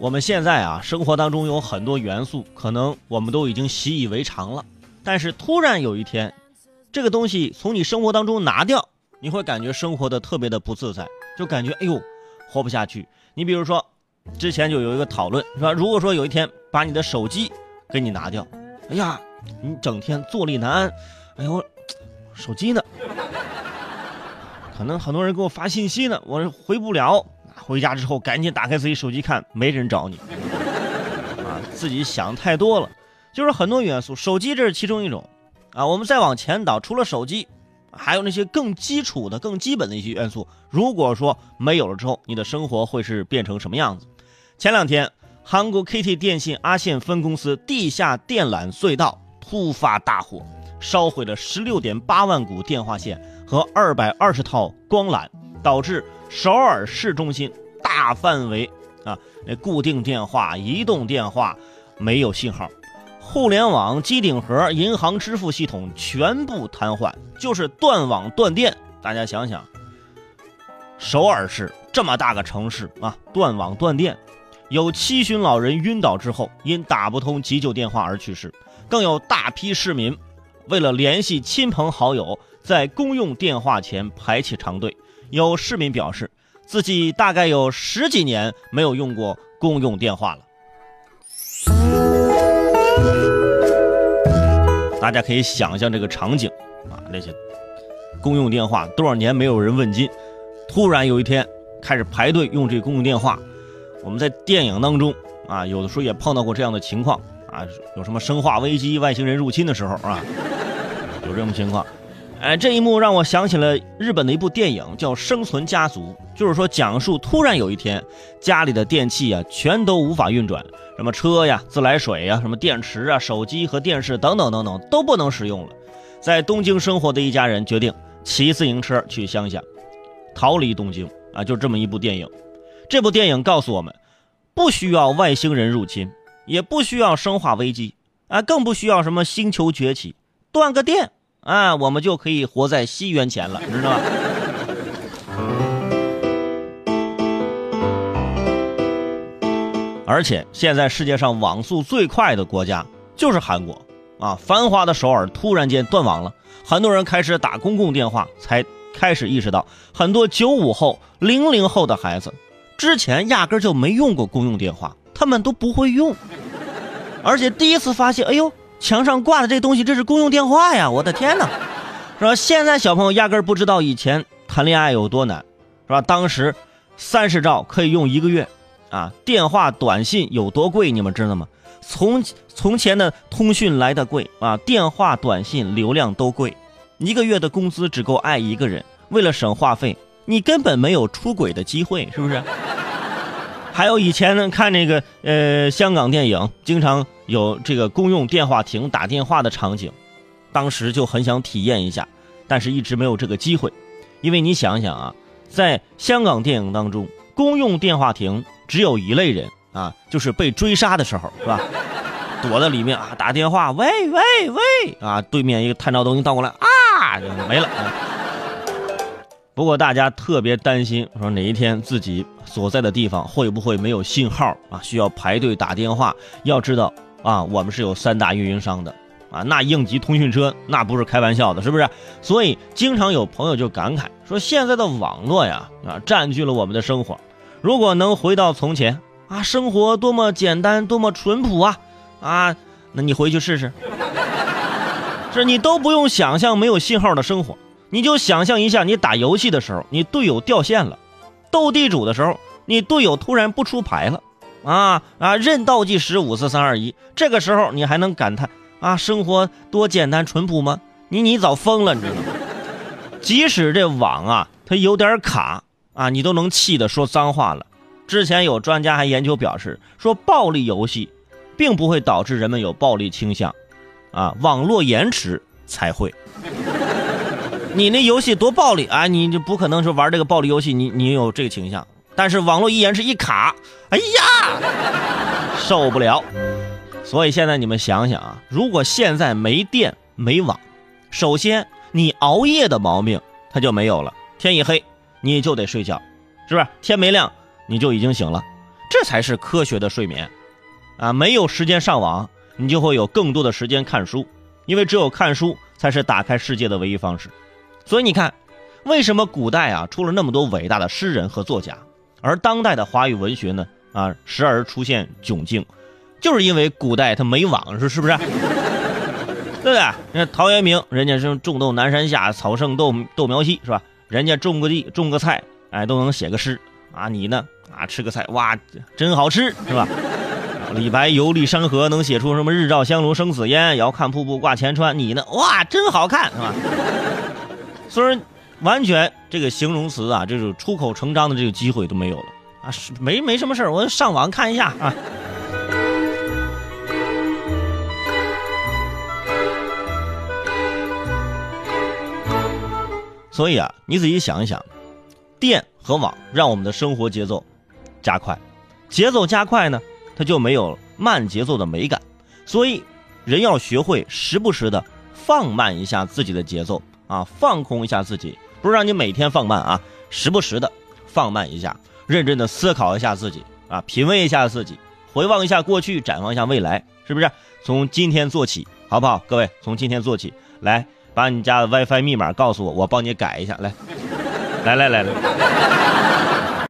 我们现在啊，生活当中有很多元素，可能我们都已经习以为常了。但是突然有一天，这个东西从你生活当中拿掉，你会感觉生活的特别的不自在，就感觉哎呦，活不下去。你比如说，之前就有一个讨论，是吧？如果说有一天把你的手机给你拿掉，哎呀，你整天坐立难安，哎呦，手机呢？可能很多人给我发信息呢，我回不了。回家之后赶紧打开自己手机看，没人找你啊！自己想太多了，就是很多元素，手机这是其中一种啊。我们再往前倒，除了手机，还有那些更基础的、更基本的一些元素。如果说没有了之后，你的生活会是变成什么样子？前两天，韩国 KT 电信阿线分公司地下电缆隧道突发大火，烧毁了十六点八万股电话线和二百二十套光缆，导致。首尔市中心大范围啊，那固定电话、移动电话没有信号，互联网、机顶盒、银行支付系统全部瘫痪，就是断网断电。大家想想，首尔市这么大个城市啊，断网断电，有七旬老人晕倒之后因打不通急救电话而去世，更有大批市民为了联系亲朋好友，在公用电话前排起长队。有市民表示，自己大概有十几年没有用过公用电话了。大家可以想象这个场景啊，那些公用电话多少年没有人问津，突然有一天开始排队用这公用电话。我们在电影当中啊，有的时候也碰到过这样的情况啊，有什么生化危机、外星人入侵的时候啊，有这种情况。哎，这一幕让我想起了日本的一部电影，叫《生存家族》，就是说讲述突然有一天，家里的电器啊全都无法运转，什么车呀、自来水呀、什么电池啊、手机和电视等等等等都不能使用了。在东京生活的一家人决定骑自行车去乡下，逃离东京啊，就这么一部电影。这部电影告诉我们，不需要外星人入侵，也不需要生化危机啊，更不需要什么星球崛起，断个电。啊，我们就可以活在西元前了，你知道吧？而且现在世界上网速最快的国家就是韩国啊！繁华的首尔突然间断网了，很多人开始打公共电话，才开始意识到，很多九五后、零零后的孩子之前压根就没用过公用电话，他们都不会用，而且第一次发现，哎呦！墙上挂的这东西，这是公用电话呀！我的天哪，是吧？现在小朋友压根不知道以前谈恋爱有多难，是吧？当时三十兆可以用一个月，啊，电话短信有多贵，你们知道吗？从从前的通讯来的贵啊，电话短信流量都贵，一个月的工资只够爱一个人，为了省话费，你根本没有出轨的机会，是不是？还有以前呢，看那个呃香港电影，经常有这个公用电话亭打电话的场景，当时就很想体验一下，但是一直没有这个机会，因为你想想啊，在香港电影当中，公用电话亭只有一类人啊，就是被追杀的时候，是吧？躲在里面啊，打电话，喂喂喂啊，对面一个探照灯一倒过来啊，没了。不过大家特别担心，说哪一天自己所在的地方会不会没有信号啊？需要排队打电话。要知道啊，我们是有三大运营商的啊，那应急通讯车那不是开玩笑的，是不是？所以经常有朋友就感慨说，现在的网络呀啊，占据了我们的生活。如果能回到从前啊，生活多么简单，多么淳朴啊啊！那你回去试试，是你都不用想象没有信号的生活。你就想象一下，你打游戏的时候，你队友掉线了；斗地主的时候，你队友突然不出牌了，啊啊！任倒计时五四三二一，这个时候你还能感叹啊，生活多简单淳朴吗？你你早疯了，你知道吗？即使这网啊，它有点卡啊，你都能气得说脏话了。之前有专家还研究表示，说暴力游戏并不会导致人们有暴力倾向，啊，网络延迟才会。你那游戏多暴力啊！你就不可能说玩这个暴力游戏，你你有这个倾向。但是网络一延迟一卡，哎呀，受不了。所以现在你们想想啊，如果现在没电没网，首先你熬夜的毛病它就没有了。天一黑你就得睡觉，是不是？天没亮你就已经醒了。这才是科学的睡眠，啊，没有时间上网，你就会有更多的时间看书，因为只有看书才是打开世界的唯一方式。所以你看，为什么古代啊出了那么多伟大的诗人和作家，而当代的华语文学呢啊时而出现窘境，就是因为古代它没网，是是不是？对不对？你看陶渊明，人家是种豆南山下，草盛豆豆苗稀，是吧？人家种个地，种个菜，哎，都能写个诗啊。你呢？啊，吃个菜，哇，真好吃，是吧？李白游历山河，能写出什么“日照香炉生紫烟，遥看瀑布挂前川”。你呢？哇，真好看，是吧？虽然完全这个形容词啊，这种出口成章的这个机会都没有了啊，是没没什么事我上网看一下啊。所以啊，你仔细想一想，电和网让我们的生活节奏加快，节奏加快呢，它就没有慢节奏的美感。所以，人要学会时不时的放慢一下自己的节奏啊，放空一下自己，不是让你每天放慢啊，时不时的放慢一下，认真的思考一下自己啊，品味一下自己，回望一下过去，展望一下未来，是不是？从今天做起，好不好？各位，从今天做起，来。把你家的 WiFi 密码告诉我，我帮你改一下。来，来来来来。